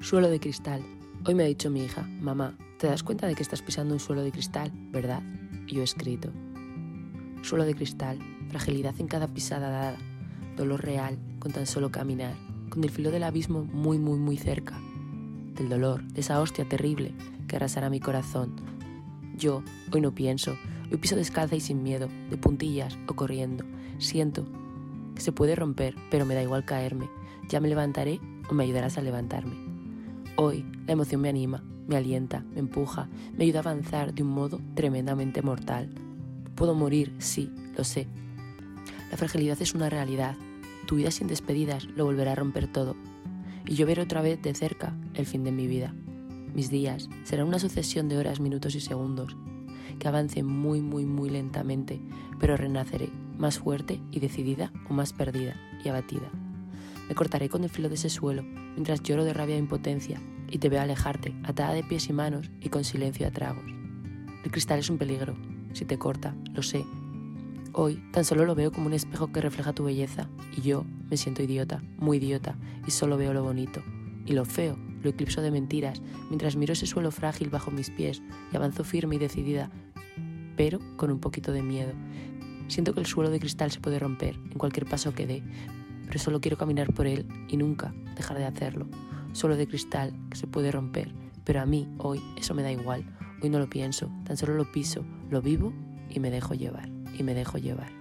Suelo de cristal. Hoy me ha dicho mi hija, mamá, ¿te das cuenta de que estás pisando un suelo de cristal, verdad? Y yo he escrito. Suelo de cristal, fragilidad en cada pisada dada, dolor real con tan solo caminar, con el filo del abismo muy, muy, muy cerca, del dolor, de esa hostia terrible que arrasará mi corazón. Yo hoy no pienso, hoy piso descalza y sin miedo, de puntillas o corriendo. Siento que se puede romper, pero me da igual caerme. Ya me levantaré o me ayudarás a levantarme. Hoy la emoción me anima, me alienta, me empuja, me ayuda a avanzar de un modo tremendamente mortal. Puedo morir, sí, lo sé. La fragilidad es una realidad. Tu vida sin despedidas lo volverá a romper todo. Y yo veré otra vez de cerca el fin de mi vida. Mis días serán una sucesión de horas, minutos y segundos, que avancen muy, muy, muy lentamente, pero renaceré más fuerte y decidida o más perdida y abatida. Me cortaré con el filo de ese suelo mientras lloro de rabia e impotencia y te veo alejarte, atada de pies y manos y con silencio a tragos. El cristal es un peligro. Si te corta, lo sé. Hoy tan solo lo veo como un espejo que refleja tu belleza y yo me siento idiota, muy idiota, y solo veo lo bonito. Y lo feo lo eclipso de mentiras mientras miro ese suelo frágil bajo mis pies y avanzo firme y decidida, pero con un poquito de miedo. Siento que el suelo de cristal se puede romper en cualquier paso que dé, pero solo quiero caminar por él y nunca dejar de hacerlo. Solo de cristal que se puede romper, pero a mí hoy eso me da igual. Hoy no lo pienso, tan solo lo piso, lo vivo y me dejo llevar, y me dejo llevar.